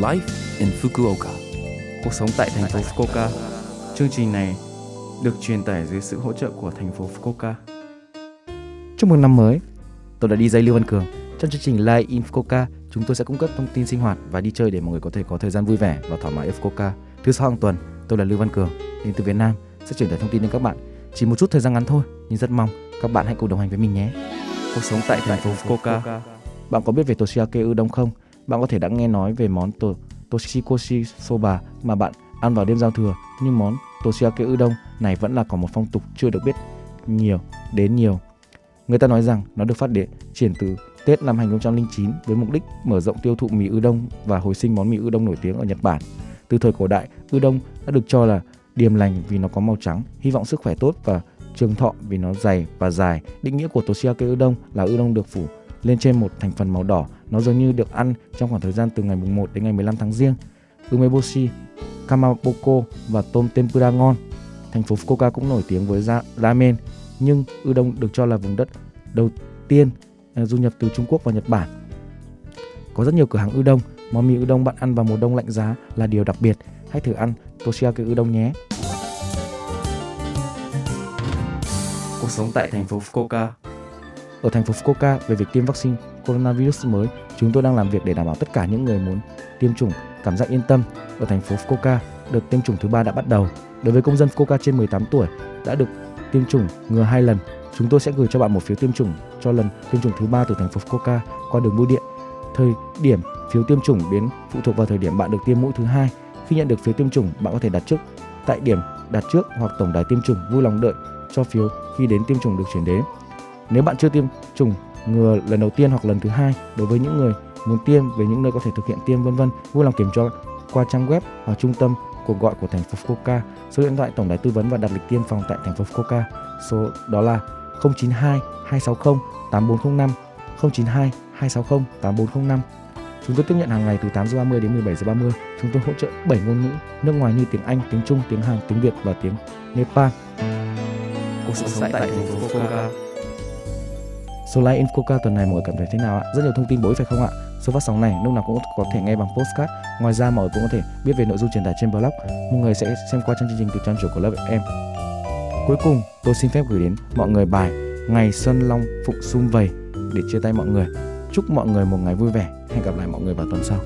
Life in Fukuoka. Cuộc sống tại thành phố Fukuoka. Chương trình này được truyền tải dưới sự hỗ trợ của thành phố Fukuoka. Chúc mừng năm mới. Tôi là DJ Lưu Văn Cường. Trong chương trình Live in Fukuoka, chúng tôi sẽ cung cấp thông tin sinh hoạt và đi chơi để mọi người có thể có thời gian vui vẻ và thoải mái ở Fukuoka. Thứ sáu hàng tuần, tôi là Lưu Văn Cường, đến từ Việt Nam sẽ truyền tải thông tin đến các bạn. Chỉ một chút thời gian ngắn thôi, nhưng rất mong các bạn hãy cùng đồng hành với mình nhé. Cuộc sống tại thành phố Fukuoka. Bạn có biết về Toshiake udon không? Bạn có thể đã nghe nói về món to, Toshikoshi Soba mà bạn ăn vào đêm giao thừa, nhưng món Toshiake udon này vẫn là còn một phong tục chưa được biết nhiều đến nhiều. Người ta nói rằng nó được phát triển triển từ Tết năm 2009 với mục đích mở rộng tiêu thụ mì udon và hồi sinh món mì udon nổi tiếng ở Nhật Bản. Từ thời cổ đại, udon đã được cho là điềm lành vì nó có màu trắng, hy vọng sức khỏe tốt và trường thọ vì nó dày và dài. Định nghĩa của Toshiake udon là udon được phủ lên trên một thành phần màu đỏ. Nó dường như được ăn trong khoảng thời gian từ ngày mùng 1 đến ngày 15 tháng riêng. Umeboshi, kamaboko và tôm tempura ngon. Thành phố Fukuoka cũng nổi tiếng với ramen, nhưng udon được cho là vùng đất đầu tiên à, du nhập từ Trung Quốc và Nhật Bản. Có rất nhiều cửa hàng udon, món mì udon bạn ăn vào mùa đông lạnh giá là điều đặc biệt. Hãy thử ăn Toshiaki udon nhé. Cuộc sống tại thành phố Fukuoka. Ở thành phố Fukuoka về việc tiêm vaccine coronavirus mới, chúng tôi đang làm việc để đảm bảo tất cả những người muốn tiêm chủng cảm giác yên tâm. Ở thành phố Fukuoka, đợt tiêm chủng thứ ba đã bắt đầu. Đối với công dân Fukuoka trên 18 tuổi đã được tiêm chủng ngừa hai lần, chúng tôi sẽ gửi cho bạn một phiếu tiêm chủng cho lần tiêm chủng thứ ba từ thành phố Fukuoka qua đường bưu điện. Thời điểm phiếu tiêm chủng đến phụ thuộc vào thời điểm bạn được tiêm mũi thứ hai. Khi nhận được phiếu tiêm chủng, bạn có thể đặt trước tại điểm đặt trước hoặc tổng đài tiêm chủng vui lòng đợi cho phiếu khi đến tiêm chủng được chuyển đến. Nếu bạn chưa tiêm chủng ngừa lần đầu tiên hoặc lần thứ hai, đối với những người muốn tiêm về những nơi có thể thực hiện tiêm vân vân, vui lòng kiểm tra qua trang web hoặc trung tâm cuộc gọi của thành phố Fukuoka, số điện thoại tổng đài tư vấn và đặt lịch tiêm phòng tại thành phố Fukuoka. Số đó là 092 260 8405 092 260 8405. Chúng tôi tiếp nhận hàng ngày từ 8 giờ 30 đến 17 giờ 30. Chúng tôi hỗ trợ 7 ngôn ngữ nước ngoài như tiếng Anh, tiếng Trung, tiếng Hàn, tiếng Việt và tiếng Nepal. Cuộc sống tại thành phố Fukuoka. Số like Infoca tuần này mọi người cảm thấy thế nào ạ? Rất nhiều thông tin bổ ích phải không ạ? Số phát sóng này lúc nào cũng có thể nghe bằng postcard. Ngoài ra mọi người cũng có thể biết về nội dung truyền tải trên blog. Mọi người sẽ xem qua chương trình từ trang chủ của lớp em. Cuối cùng, tôi xin phép gửi đến mọi người bài Ngày Xuân Long Phụng Sum Vầy để chia tay mọi người. Chúc mọi người một ngày vui vẻ. Hẹn gặp lại mọi người vào tuần sau.